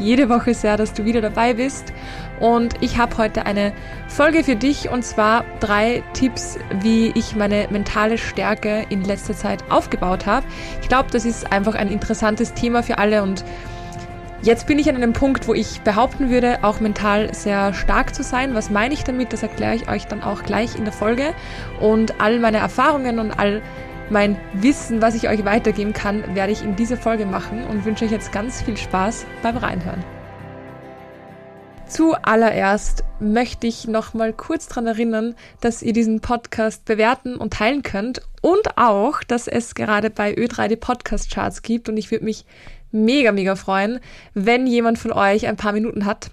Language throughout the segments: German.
jede Woche sehr, dass du wieder dabei bist. Und ich habe heute eine Folge für dich und zwar drei Tipps, wie ich meine mentale Stärke in letzter Zeit aufgebaut habe. Ich glaube, das ist einfach ein interessantes Thema für alle und Jetzt bin ich an einem Punkt, wo ich behaupten würde, auch mental sehr stark zu sein. Was meine ich damit? Das erkläre ich euch dann auch gleich in der Folge. Und all meine Erfahrungen und all mein Wissen, was ich euch weitergeben kann, werde ich in dieser Folge machen und wünsche euch jetzt ganz viel Spaß beim Reinhören. Zuallererst möchte ich noch mal kurz daran erinnern, dass ihr diesen Podcast bewerten und teilen könnt und auch, dass es gerade bei Ö3 die Podcast Charts gibt und ich würde mich mega, mega freuen, wenn jemand von euch ein paar Minuten hat,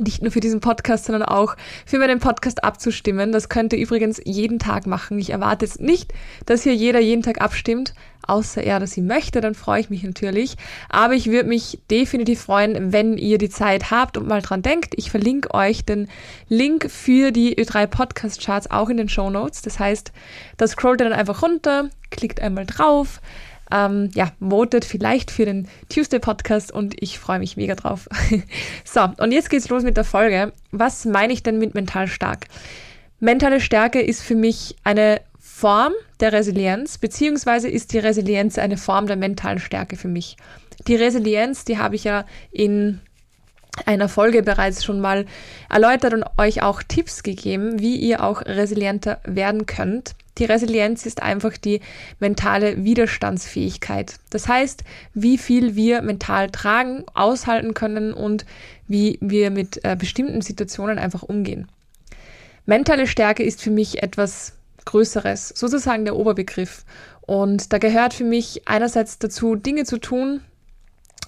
nicht nur für diesen Podcast, sondern auch für meinen Podcast abzustimmen. Das könnt ihr übrigens jeden Tag machen. Ich erwarte jetzt nicht, dass hier jeder jeden Tag abstimmt, außer er, dass sie möchte, dann freue ich mich natürlich. Aber ich würde mich definitiv freuen, wenn ihr die Zeit habt und mal dran denkt. Ich verlinke euch den Link für die Ö3 Podcast Charts auch in den Show Notes. Das heißt, da scrollt ihr dann einfach runter, klickt einmal drauf, ähm, ja, votet vielleicht für den Tuesday Podcast und ich freue mich mega drauf. so, und jetzt geht's los mit der Folge. Was meine ich denn mit mental stark? Mentale Stärke ist für mich eine Form der Resilienz, beziehungsweise ist die Resilienz eine Form der mentalen Stärke für mich. Die Resilienz, die habe ich ja in einer Folge bereits schon mal erläutert und euch auch Tipps gegeben, wie ihr auch resilienter werden könnt. Die Resilienz ist einfach die mentale Widerstandsfähigkeit. Das heißt, wie viel wir mental tragen, aushalten können und wie wir mit äh, bestimmten Situationen einfach umgehen. Mentale Stärke ist für mich etwas Größeres, sozusagen der Oberbegriff. Und da gehört für mich einerseits dazu, Dinge zu tun,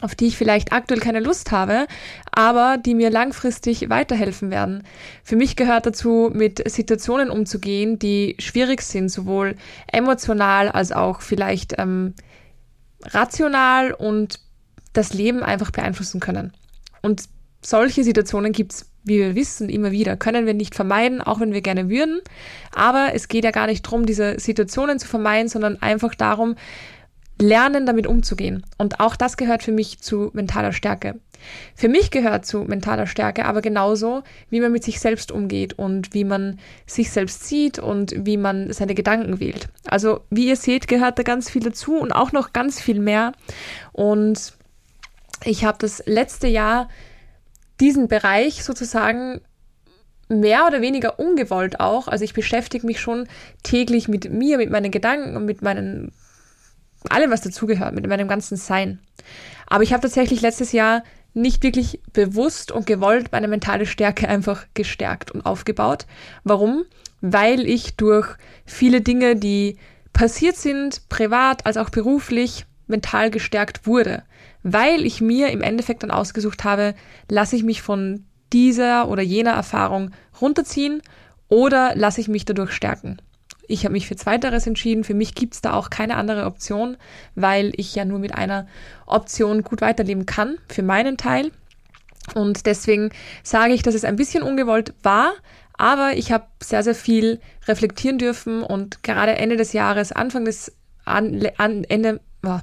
auf die ich vielleicht aktuell keine Lust habe, aber die mir langfristig weiterhelfen werden. Für mich gehört dazu, mit Situationen umzugehen, die schwierig sind, sowohl emotional als auch vielleicht ähm, rational und das Leben einfach beeinflussen können. Und solche Situationen gibt's, wie wir wissen, immer wieder. Können wir nicht vermeiden, auch wenn wir gerne würden. Aber es geht ja gar nicht darum, diese Situationen zu vermeiden, sondern einfach darum, lernen, damit umzugehen. Und auch das gehört für mich zu mentaler Stärke. Für mich gehört zu mentaler Stärke aber genauso, wie man mit sich selbst umgeht und wie man sich selbst sieht und wie man seine Gedanken wählt. Also, wie ihr seht, gehört da ganz viel dazu und auch noch ganz viel mehr. Und ich habe das letzte Jahr diesen Bereich sozusagen mehr oder weniger ungewollt auch. Also ich beschäftige mich schon täglich mit mir, mit meinen Gedanken und mit meinen allem, was dazugehört, mit meinem ganzen Sein. Aber ich habe tatsächlich letztes Jahr nicht wirklich bewusst und gewollt meine mentale Stärke einfach gestärkt und aufgebaut. Warum? Weil ich durch viele Dinge, die passiert sind, privat als auch beruflich, mental gestärkt wurde. Weil ich mir im Endeffekt dann ausgesucht habe, lasse ich mich von dieser oder jener Erfahrung runterziehen oder lasse ich mich dadurch stärken. Ich habe mich für Zweiteres entschieden. Für mich gibt es da auch keine andere Option, weil ich ja nur mit einer Option gut weiterleben kann, für meinen Teil. Und deswegen sage ich, dass es ein bisschen ungewollt war, aber ich habe sehr, sehr viel reflektieren dürfen und gerade Ende des Jahres, Anfang des, an, an, Ende, oh,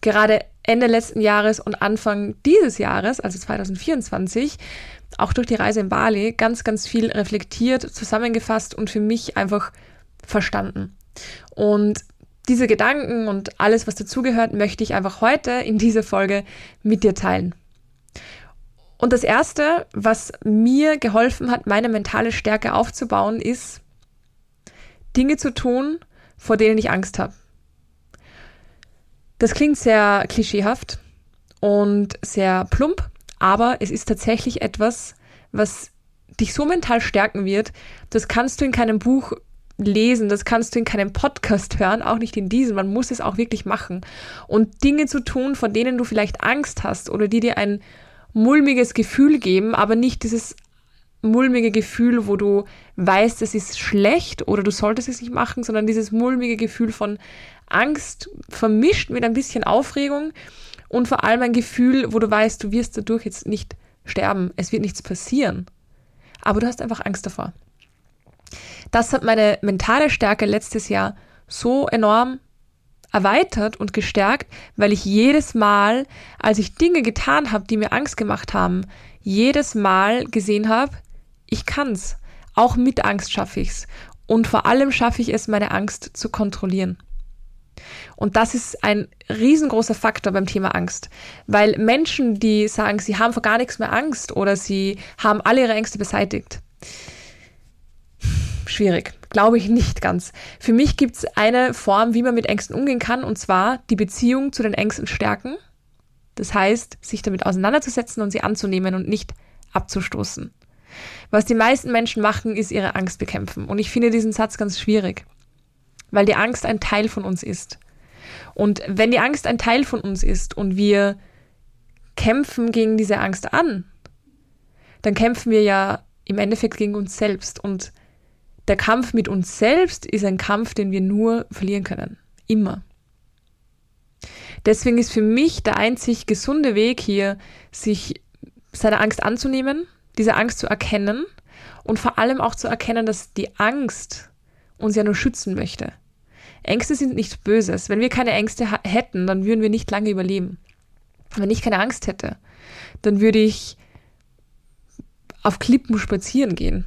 gerade Ende letzten Jahres und Anfang dieses Jahres, also 2024, auch durch die Reise in Bali, ganz, ganz viel reflektiert, zusammengefasst und für mich einfach verstanden. Und diese Gedanken und alles, was dazugehört, möchte ich einfach heute in dieser Folge mit dir teilen. Und das Erste, was mir geholfen hat, meine mentale Stärke aufzubauen, ist, Dinge zu tun, vor denen ich Angst habe. Das klingt sehr klischeehaft und sehr plump, aber es ist tatsächlich etwas, was dich so mental stärken wird, das kannst du in keinem Buch lesen, das kannst du in keinem Podcast hören, auch nicht in diesem. Man muss es auch wirklich machen. Und Dinge zu tun, von denen du vielleicht Angst hast oder die dir ein mulmiges Gefühl geben, aber nicht dieses mulmige Gefühl, wo du weißt, es ist schlecht oder du solltest es nicht machen, sondern dieses mulmige Gefühl von Angst vermischt mit ein bisschen Aufregung und vor allem ein Gefühl, wo du weißt, du wirst dadurch jetzt nicht sterben, es wird nichts passieren, aber du hast einfach Angst davor. Das hat meine mentale Stärke letztes Jahr so enorm erweitert und gestärkt, weil ich jedes Mal, als ich Dinge getan habe, die mir Angst gemacht haben, jedes Mal gesehen habe, ich kann's. Auch mit Angst schaffe ich's. Und vor allem schaffe ich es, meine Angst zu kontrollieren. Und das ist ein riesengroßer Faktor beim Thema Angst, weil Menschen, die sagen, sie haben vor gar nichts mehr Angst oder sie haben alle ihre Ängste beseitigt, schwierig, glaube ich nicht ganz. Für mich gibt es eine Form, wie man mit Ängsten umgehen kann, und zwar die Beziehung zu den Ängsten stärken. Das heißt, sich damit auseinanderzusetzen und sie anzunehmen und nicht abzustoßen. Was die meisten Menschen machen, ist ihre Angst bekämpfen. Und ich finde diesen Satz ganz schwierig, weil die Angst ein Teil von uns ist. Und wenn die Angst ein Teil von uns ist und wir kämpfen gegen diese Angst an, dann kämpfen wir ja im Endeffekt gegen uns selbst. Und der Kampf mit uns selbst ist ein Kampf, den wir nur verlieren können. Immer. Deswegen ist für mich der einzig gesunde Weg hier, sich seiner Angst anzunehmen, diese Angst zu erkennen und vor allem auch zu erkennen, dass die Angst uns ja nur schützen möchte. Ängste sind nichts Böses. Wenn wir keine Ängste hätten, dann würden wir nicht lange überleben. Wenn ich keine Angst hätte, dann würde ich auf Klippen spazieren gehen,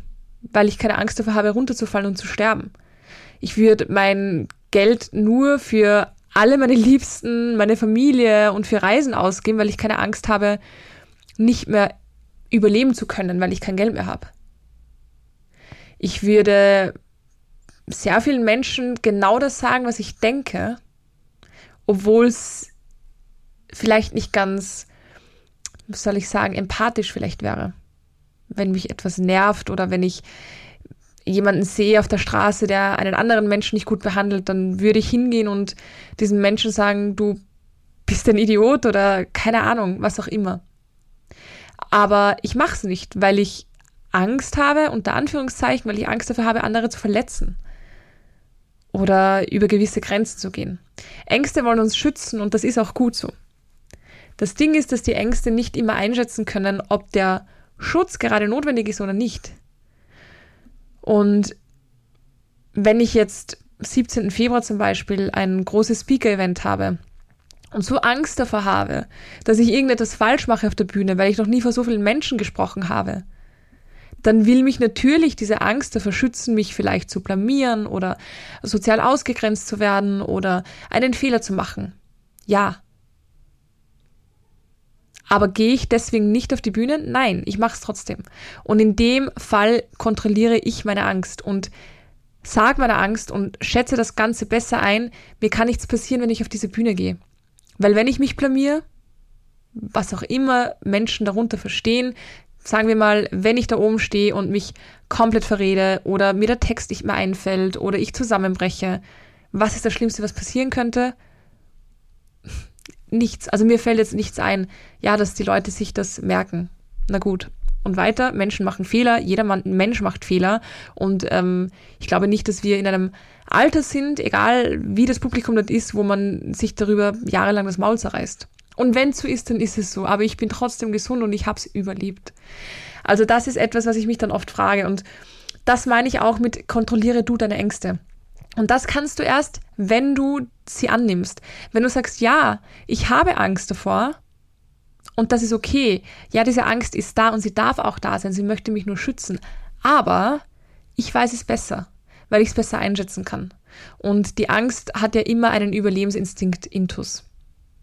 weil ich keine Angst davor habe, runterzufallen und zu sterben. Ich würde mein Geld nur für alle meine Liebsten, meine Familie und für Reisen ausgeben, weil ich keine Angst habe, nicht mehr überleben zu können, weil ich kein Geld mehr habe. Ich würde sehr vielen Menschen genau das sagen, was ich denke, obwohl es vielleicht nicht ganz, was soll ich sagen, empathisch vielleicht wäre. Wenn mich etwas nervt oder wenn ich jemanden sehe auf der Straße, der einen anderen Menschen nicht gut behandelt, dann würde ich hingehen und diesem Menschen sagen, du bist ein Idiot oder keine Ahnung, was auch immer. Aber ich mache es nicht, weil ich Angst habe, unter Anführungszeichen, weil ich Angst dafür habe, andere zu verletzen oder über gewisse Grenzen zu gehen. Ängste wollen uns schützen und das ist auch gut so. Das Ding ist, dass die Ängste nicht immer einschätzen können, ob der Schutz gerade notwendig ist oder nicht. Und wenn ich jetzt 17. Februar zum Beispiel ein großes Speaker-Event habe und so Angst davor habe, dass ich irgendetwas falsch mache auf der Bühne, weil ich noch nie vor so vielen Menschen gesprochen habe, dann will mich natürlich diese Angst davor schützen, mich vielleicht zu blamieren oder sozial ausgegrenzt zu werden oder einen Fehler zu machen. Ja. Aber gehe ich deswegen nicht auf die Bühne? Nein, ich mache es trotzdem. Und in dem Fall kontrolliere ich meine Angst und sage meiner Angst und schätze das Ganze besser ein. Mir kann nichts passieren, wenn ich auf diese Bühne gehe. Weil wenn ich mich blamier, was auch immer Menschen darunter verstehen, sagen wir mal, wenn ich da oben stehe und mich komplett verrede oder mir der Text nicht mehr einfällt oder ich zusammenbreche, was ist das Schlimmste, was passieren könnte? Nichts. Also mir fällt jetzt nichts ein. Ja, dass die Leute sich das merken. Na gut. Und weiter, Menschen machen Fehler, jeder Mensch macht Fehler. Und ähm, ich glaube nicht, dass wir in einem Alter sind, egal wie das Publikum dort ist, wo man sich darüber jahrelang das Maul zerreißt. Und wenn es so ist, dann ist es so. Aber ich bin trotzdem gesund und ich habe es überlebt. Also das ist etwas, was ich mich dann oft frage. Und das meine ich auch mit kontrolliere du deine Ängste. Und das kannst du erst, wenn du sie annimmst. Wenn du sagst, ja, ich habe Angst davor und das ist okay. Ja, diese Angst ist da und sie darf auch da sein. Sie möchte mich nur schützen. Aber ich weiß es besser, weil ich es besser einschätzen kann. Und die Angst hat ja immer einen Überlebensinstinkt intus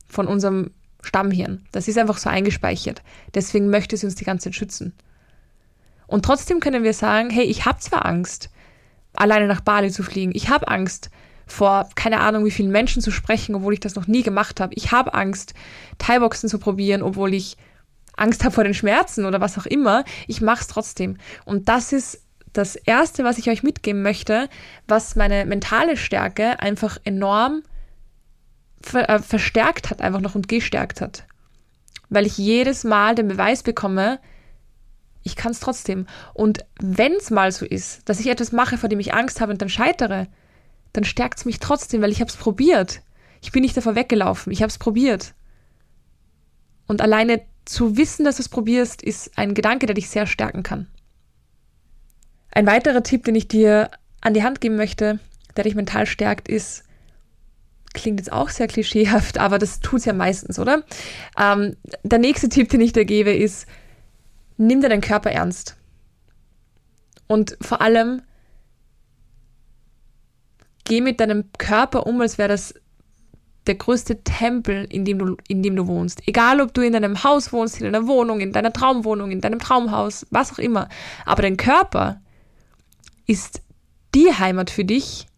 von unserem Stammhirn. Das ist einfach so eingespeichert. Deswegen möchte sie uns die ganze Zeit schützen. Und trotzdem können wir sagen, hey, ich habe zwar Angst, alleine nach Bali zu fliegen. Ich habe Angst, vor keine Ahnung wie vielen Menschen zu sprechen, obwohl ich das noch nie gemacht habe. Ich habe Angst, Thai-Boxen zu probieren, obwohl ich Angst habe vor den Schmerzen oder was auch immer. Ich mache es trotzdem. Und das ist das Erste, was ich euch mitgeben möchte, was meine mentale Stärke einfach enorm ver äh, verstärkt hat einfach noch und gestärkt hat. Weil ich jedes Mal den Beweis bekomme, Ich kann es trotzdem. Und wenn es mal so ist, dass ich etwas mache, vor dem ich Angst habe und dann scheitere, dann stärkt es mich trotzdem, weil ich habe es probiert. Ich bin nicht davor weggelaufen, ich habe es probiert. Und alleine zu wissen, dass du es probierst, ist ein Gedanke, der dich sehr stärken kann. Ein weiterer Tipp, den ich dir an die Hand geben möchte, der dich mental stärkt, ist, klingt jetzt auch sehr klischeehaft, aber das tut es ja meistens, oder? Ähm, der nächste Tipp, den ich dir gebe, ist, nimm dir deinen Körper ernst. Und vor allem, geh mit deinem Körper um, als wäre das der größte Tempel, in dem, du, in dem du wohnst. Egal, ob du in einem Haus wohnst, in einer Wohnung, in deiner Traumwohnung, in deinem Traumhaus, was auch immer. Aber dein Körper ist die Heimat für dich,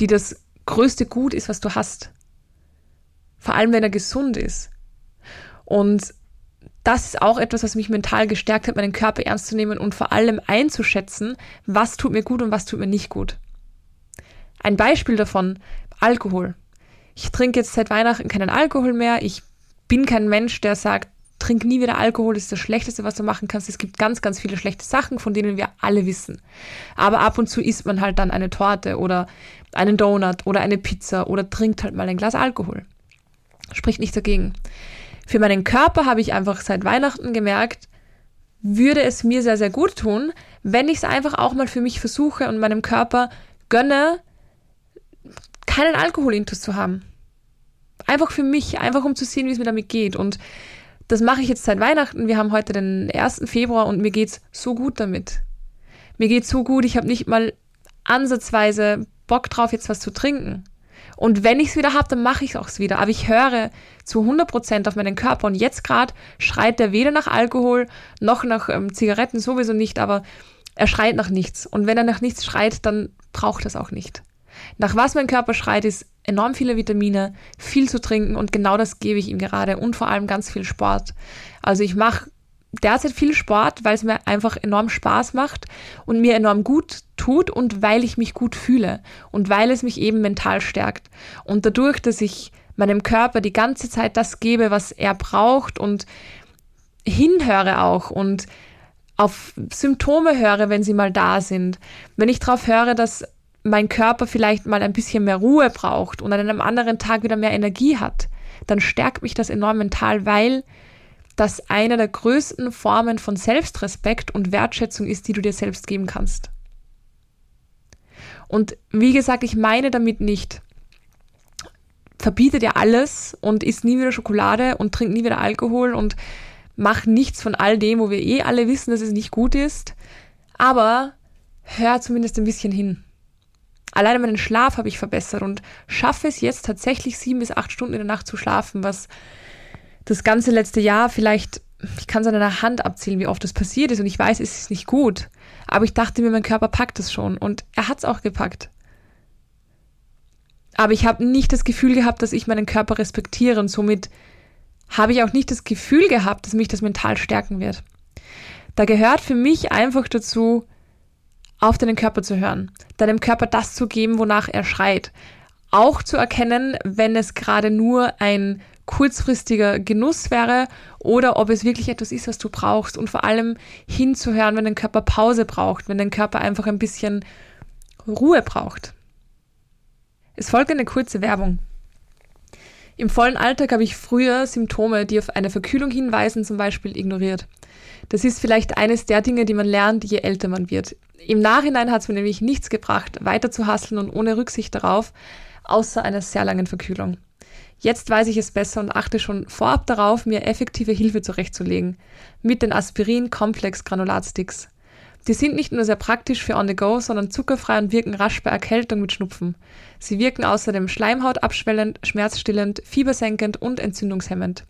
die das größte Gut ist, was du hast. Vor allem, wenn er gesund ist. Und das ist auch etwas, was mich mental gestärkt hat, meinen Körper ernst zu nehmen und vor allem einzuschätzen, was tut mir gut und was tut mir nicht gut. Ein Beispiel davon, Alkohol. Ich trinke jetzt seit Weihnachten keinen Alkohol mehr. Ich bin kein Mensch, der sagt, trink nie wieder Alkohol, das ist das Schlechteste, was du machen kannst. Es gibt ganz, ganz viele schlechte Sachen, von denen wir alle wissen. Aber ab und zu isst man halt dann eine Torte oder einen Donut oder eine Pizza oder trinkt halt mal ein Glas Alkohol. Spricht nicht dagegen. Für meinen Körper habe ich einfach seit Weihnachten gemerkt, würde es mir sehr, sehr gut tun, wenn ich es einfach auch mal für mich versuche und meinem Körper gönne, keinen Alkoholintus zu haben. Einfach für mich, einfach um zu sehen, wie es mir damit geht. Und das mache ich jetzt seit Weihnachten. Wir haben heute den 1. Februar und mir geht's so gut damit. Mir geht's so gut, ich habe nicht mal ansatzweise Bock drauf, jetzt was zu trinken. Und wenn ich es wieder habe, dann mache ich es wieder. Aber ich höre zu 100% auf meinen Körper. Und jetzt gerade schreit er weder nach Alkohol noch nach ähm, Zigaretten sowieso nicht, aber er schreit nach nichts. Und wenn er nach nichts schreit, dann braucht er es auch nicht. Nach was mein Körper schreit, ist enorm viele Vitamine, viel zu trinken und genau das gebe ich ihm gerade und vor allem ganz viel Sport. Also ich mache derzeit viel Sport, weil es mir einfach enorm Spaß macht und mir enorm gut tut und weil ich mich gut fühle und weil es mich eben mental stärkt. Und dadurch, dass ich meinem Körper die ganze Zeit das gebe, was er braucht und hinhöre auch und auf Symptome höre, wenn sie mal da sind. Wenn ich darauf höre, dass mein Körper vielleicht mal ein bisschen mehr Ruhe braucht und an einem anderen Tag wieder mehr Energie hat, dann stärkt mich das enorm mental, weil das eine der größten Formen von Selbstrespekt und Wertschätzung ist, die du dir selbst geben kannst. Und wie gesagt, ich meine damit nicht, verbiete dir alles und isst nie wieder Schokolade und trink nie wieder Alkohol und mach nichts von all dem, wo wir eh alle wissen, dass es nicht gut ist. Aber hör zumindest ein bisschen hin. Alleine meinen Schlaf habe ich verbessert und schaffe es jetzt tatsächlich sieben bis acht Stunden in der Nacht zu schlafen, was das ganze letzte Jahr vielleicht, ich kann es an einer Hand abzählen, wie oft das passiert ist und ich weiß, es ist nicht gut. Aber ich dachte mir, mein Körper packt es schon und er hat es auch gepackt. Aber ich habe nicht das Gefühl gehabt, dass ich meinen Körper respektiere und somit habe ich auch nicht das Gefühl gehabt, dass mich das mental stärken wird. Da gehört für mich einfach dazu, auf deinen Körper zu hören, deinem Körper das zu geben, wonach er schreit. Auch zu erkennen, wenn es gerade nur ein kurzfristiger Genuss wäre oder ob es wirklich etwas ist, was du brauchst und vor allem hinzuhören, wenn dein Körper Pause braucht, wenn dein Körper einfach ein bisschen Ruhe braucht. Es folgt eine kurze Werbung. Im vollen Alltag habe ich früher Symptome, die auf eine Verkühlung hinweisen, zum Beispiel ignoriert. Das ist vielleicht eines der Dinge, die man lernt, je älter man wird. Im Nachhinein hat es mir nämlich nichts gebracht, weiter zu hasseln und ohne Rücksicht darauf, außer einer sehr langen Verkühlung. Jetzt weiß ich es besser und achte schon vorab darauf, mir effektive Hilfe zurechtzulegen. Mit den Aspirin Complex Granulatsticks. Die sind nicht nur sehr praktisch für on the go, sondern zuckerfrei und wirken rasch bei Erkältung mit Schnupfen. Sie wirken außerdem schleimhautabschwellend, schmerzstillend, fiebersenkend und entzündungshemmend.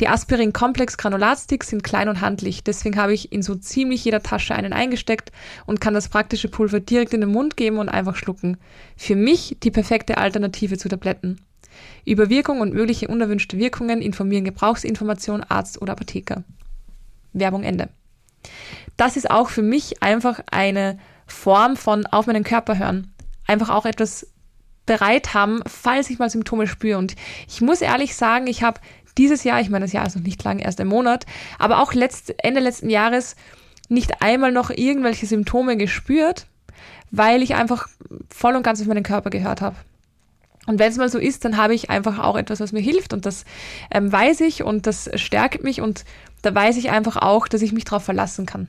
Die Aspirin Complex Granulatsticks sind klein und handlich, deswegen habe ich in so ziemlich jeder Tasche einen eingesteckt und kann das praktische Pulver direkt in den Mund geben und einfach schlucken. Für mich die perfekte Alternative zu Tabletten. Über Wirkung und mögliche unerwünschte Wirkungen informieren Gebrauchsinformation, Arzt oder Apotheker. Werbung Ende. Das ist auch für mich einfach eine Form von auf meinen Körper hören. Einfach auch etwas bereit haben, falls ich mal Symptome spüre. Und ich muss ehrlich sagen, ich habe dieses Jahr, ich meine, das Jahr ist noch nicht lang, erst ein Monat, aber auch letzt, Ende letzten Jahres nicht einmal noch irgendwelche Symptome gespürt, weil ich einfach voll und ganz auf meinen Körper gehört habe. Und wenn es mal so ist, dann habe ich einfach auch etwas, was mir hilft und das ähm, weiß ich und das stärkt mich und da weiß ich einfach auch, dass ich mich darauf verlassen kann.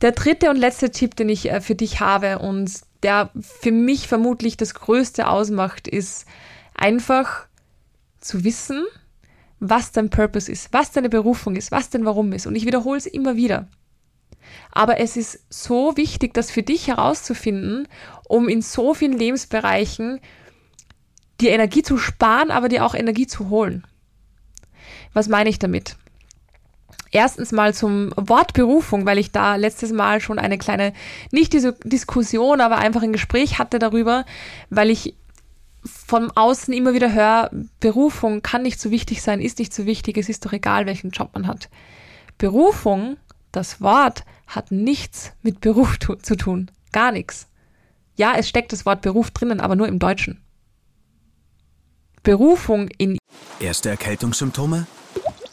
Der dritte und letzte Tipp, den ich äh, für dich habe und der für mich vermutlich das Größte ausmacht, ist einfach zu wissen, was dein Purpose ist, was deine Berufung ist, was dein Warum ist. Und ich wiederhole es immer wieder. Aber es ist so wichtig, das für dich herauszufinden, um in so vielen Lebensbereichen dir Energie zu sparen, aber dir auch Energie zu holen. Was meine ich damit? Erstens mal zum Wort Berufung, weil ich da letztes Mal schon eine kleine, nicht diese Diskussion, aber einfach ein Gespräch hatte darüber, weil ich von außen immer wieder höre, Berufung kann nicht so wichtig sein, ist nicht so wichtig, es ist doch egal, welchen Job man hat. Berufung, das Wort, hat nichts mit Beruf zu tun. Gar nichts. Ja, es steckt das Wort Beruf drinnen, aber nur im Deutschen. Berufung in. Erste Erkältungssymptome?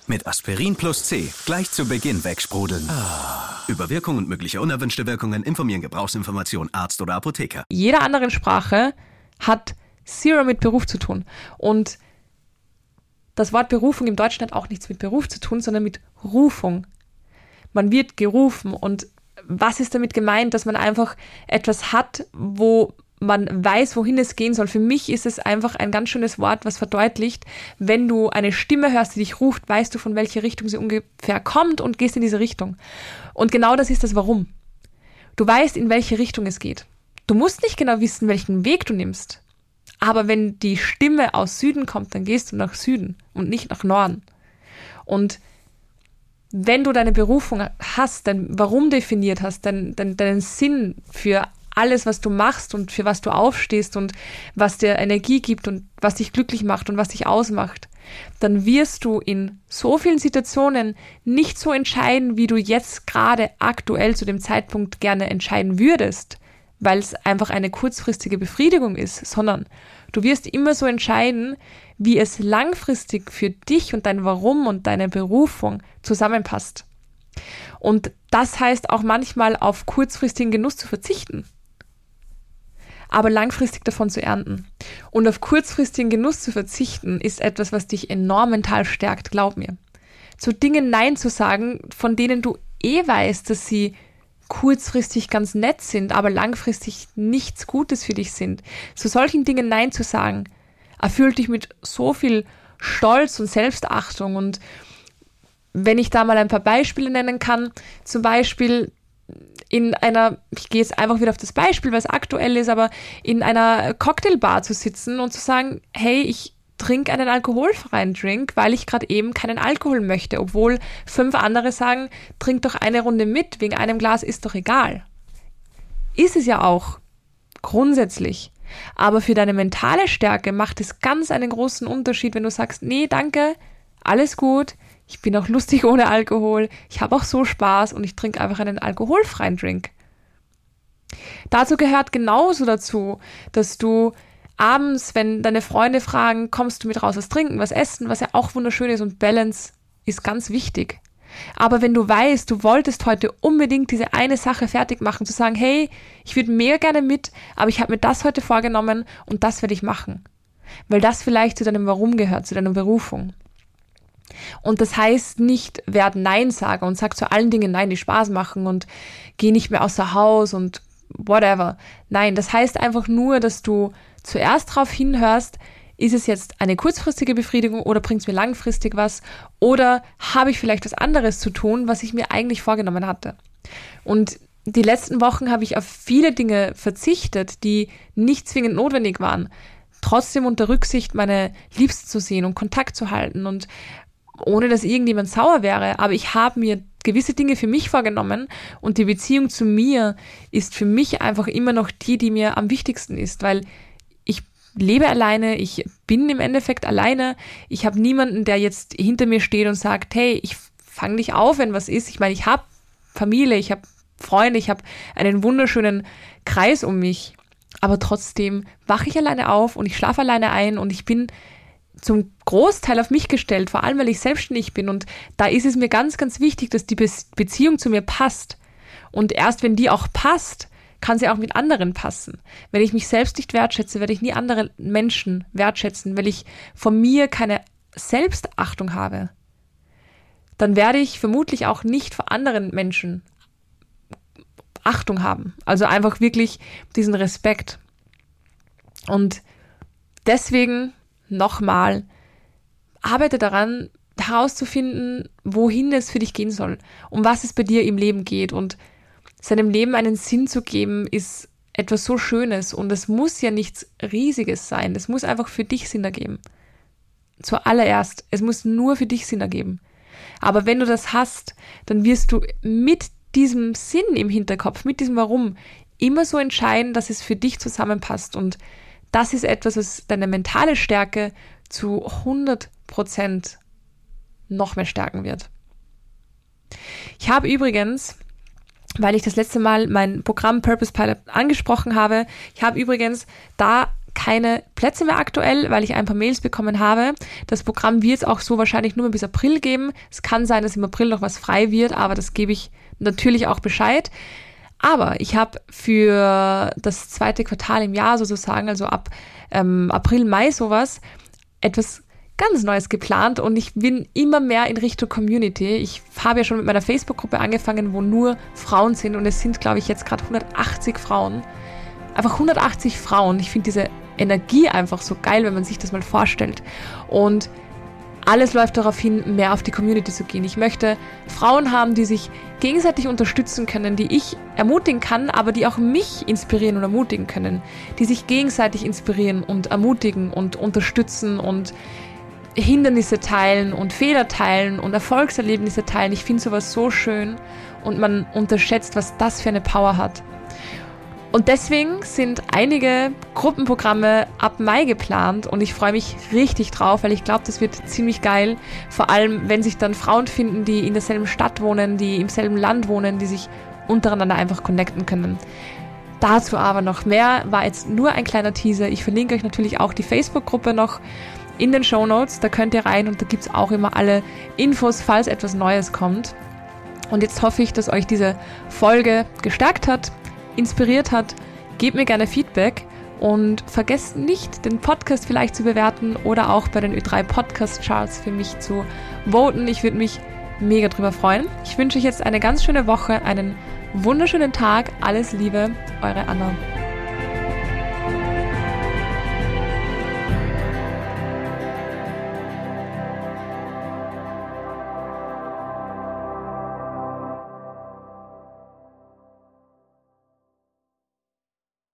Mit Aspirin plus C gleich zu Beginn wegsprudeln. Ah. Über Wirkung und mögliche unerwünschte Wirkungen informieren Gebrauchsinformation Arzt oder Apotheker. Jeder anderen Sprache hat Zero mit Beruf zu tun. Und das Wort Berufung im Deutschen hat auch nichts mit Beruf zu tun, sondern mit Rufung. Man wird gerufen und was ist damit gemeint, dass man einfach etwas hat, wo man weiß, wohin es gehen soll. Für mich ist es einfach ein ganz schönes Wort, was verdeutlicht, wenn du eine Stimme hörst, die dich ruft, weißt du, von welcher Richtung sie ungefähr kommt und gehst in diese Richtung. Und genau das ist das Warum. Du weißt, in welche Richtung es geht. Du musst nicht genau wissen, welchen Weg du nimmst. Aber wenn die Stimme aus Süden kommt, dann gehst du nach Süden und nicht nach Norden. Und wenn du deine Berufung hast, dein Warum definiert hast, dein, dein, deinen Sinn für alles, was du machst und für was du aufstehst und was dir Energie gibt und was dich glücklich macht und was dich ausmacht, dann wirst du in so vielen Situationen nicht so entscheiden, wie du jetzt gerade aktuell zu dem Zeitpunkt gerne entscheiden würdest, weil es einfach eine kurzfristige Befriedigung ist, sondern du wirst immer so entscheiden, wie es langfristig für dich und dein Warum und deine Berufung zusammenpasst. Und das heißt auch manchmal auf kurzfristigen Genuss zu verzichten aber langfristig davon zu ernten. Und auf kurzfristigen Genuss zu verzichten, ist etwas, was dich enorm mental stärkt, glaub mir. Zu Dingen Nein zu sagen, von denen du eh weißt, dass sie kurzfristig ganz nett sind, aber langfristig nichts Gutes für dich sind. Zu solchen Dingen Nein zu sagen, erfüllt dich mit so viel Stolz und Selbstachtung und wenn ich da mal ein paar Beispiele nennen kann, zum Beispiel in einer, ich gehe jetzt einfach wieder auf das Beispiel, weil es aktuell ist, aber in einer Cocktailbar zu sitzen und zu sagen, hey, ich trinke einen alkoholfreien Drink, weil ich gerade eben keinen Alkohol möchte, obwohl fünf andere sagen, trink doch eine Runde mit, wegen einem Glas ist doch egal. Ist es ja auch, grundsätzlich. Aber für deine mentale Stärke macht es ganz einen großen Unterschied, wenn du sagst, nee, danke, alles gut, ich bin auch lustig ohne Alkohol. Ich habe auch so Spaß und ich trinke einfach einen alkoholfreien Drink. Dazu gehört genauso dazu, dass du abends, wenn deine Freunde fragen, kommst du mit raus was trinken, was essen, was ja auch wunderschön ist und Balance ist ganz wichtig. Aber wenn du weißt, du wolltest heute unbedingt diese eine Sache fertig machen, zu sagen, hey, ich würde mehr gerne mit, aber ich habe mir das heute vorgenommen und das werde ich machen. Weil das vielleicht zu deinem Warum gehört, zu deiner Berufung. Und das heißt nicht, werd Nein sagen und sag zu allen Dingen Nein, die Spaß machen und geh nicht mehr außer Haus und whatever. Nein, das heißt einfach nur, dass du zuerst darauf hinhörst, ist es jetzt eine kurzfristige Befriedigung oder bringt es mir langfristig was oder habe ich vielleicht was anderes zu tun, was ich mir eigentlich vorgenommen hatte. Und die letzten Wochen habe ich auf viele Dinge verzichtet, die nicht zwingend notwendig waren. Trotzdem unter Rücksicht meine Liebsten zu sehen und Kontakt zu halten und ohne dass irgendjemand sauer wäre, aber ich habe mir gewisse Dinge für mich vorgenommen und die Beziehung zu mir ist für mich einfach immer noch die, die mir am wichtigsten ist, weil lebe alleine, ich bin im Endeffekt alleine, ich habe niemanden, der jetzt hinter mir steht und sagt, hey, ich fange dich auf, wenn was ist. Ich meine, ich habe Familie, ich habe Freunde, ich habe einen wunderschönen Kreis um mich, aber trotzdem wache ich alleine auf und ich schlafe alleine ein und ich bin zum Großteil auf mich gestellt, vor allem weil ich selbstständig bin. Und da ist es mir ganz, ganz wichtig, dass die Be Beziehung zu mir passt. Und erst wenn die auch passt, kann sie auch mit anderen passen. Wenn ich mich selbst nicht wertschätze, werde ich nie andere Menschen wertschätzen, weil ich von mir keine Selbstachtung habe. Dann werde ich vermutlich auch nicht vor anderen Menschen Achtung haben. Also einfach wirklich diesen Respekt. Und deswegen nochmal, arbeite daran, herauszufinden, wohin es für dich gehen soll, um was es bei dir im Leben geht. Und seinem Leben einen Sinn zu geben, ist etwas so Schönes und es muss ja nichts Riesiges sein. Es muss einfach für dich Sinn ergeben. Zuallererst, es muss nur für dich Sinn ergeben. Aber wenn du das hast, dann wirst du mit diesem Sinn im Hinterkopf, mit diesem Warum, immer so entscheiden, dass es für dich zusammenpasst. Und das ist etwas, was deine mentale Stärke zu 100 Prozent noch mehr stärken wird. Ich habe übrigens, weil ich das letzte Mal mein Programm Purpose Pilot angesprochen habe, ich habe übrigens da keine Plätze mehr aktuell, weil ich ein paar Mails bekommen habe. Das Programm wird es auch so wahrscheinlich nur bis April geben. Es kann sein, dass im April noch was frei wird, aber das gebe ich natürlich auch Bescheid. Aber ich habe für das zweite Quartal im Jahr sozusagen, also ab ähm, April, Mai sowas, etwas ganz Neues geplant und ich bin immer mehr in Richtung Community. Ich habe ja schon mit meiner Facebook-Gruppe angefangen, wo nur Frauen sind und es sind, glaube ich, jetzt gerade 180 Frauen. Einfach 180 Frauen. Ich finde diese Energie einfach so geil, wenn man sich das mal vorstellt. Und alles läuft darauf hin, mehr auf die Community zu gehen. Ich möchte Frauen haben, die sich gegenseitig unterstützen können, die ich ermutigen kann, aber die auch mich inspirieren und ermutigen können, die sich gegenseitig inspirieren und ermutigen und unterstützen und Hindernisse teilen und Fehler teilen und Erfolgserlebnisse teilen. Ich finde sowas so schön und man unterschätzt, was das für eine Power hat. Und deswegen sind einige Gruppenprogramme ab Mai geplant und ich freue mich richtig drauf, weil ich glaube, das wird ziemlich geil. Vor allem, wenn sich dann Frauen finden, die in derselben Stadt wohnen, die im selben Land wohnen, die sich untereinander einfach connecten können. Dazu aber noch mehr, war jetzt nur ein kleiner Teaser. Ich verlinke euch natürlich auch die Facebook-Gruppe noch in den Show Notes. Da könnt ihr rein und da gibt es auch immer alle Infos, falls etwas Neues kommt. Und jetzt hoffe ich, dass euch diese Folge gestärkt hat, inspiriert hat, gebt mir gerne Feedback und vergesst nicht, den Podcast vielleicht zu bewerten oder auch bei den Ö3 Podcast Charts für mich zu voten. Ich würde mich mega drüber freuen. Ich wünsche euch jetzt eine ganz schöne Woche, einen wunderschönen Tag. Alles Liebe, eure Anna.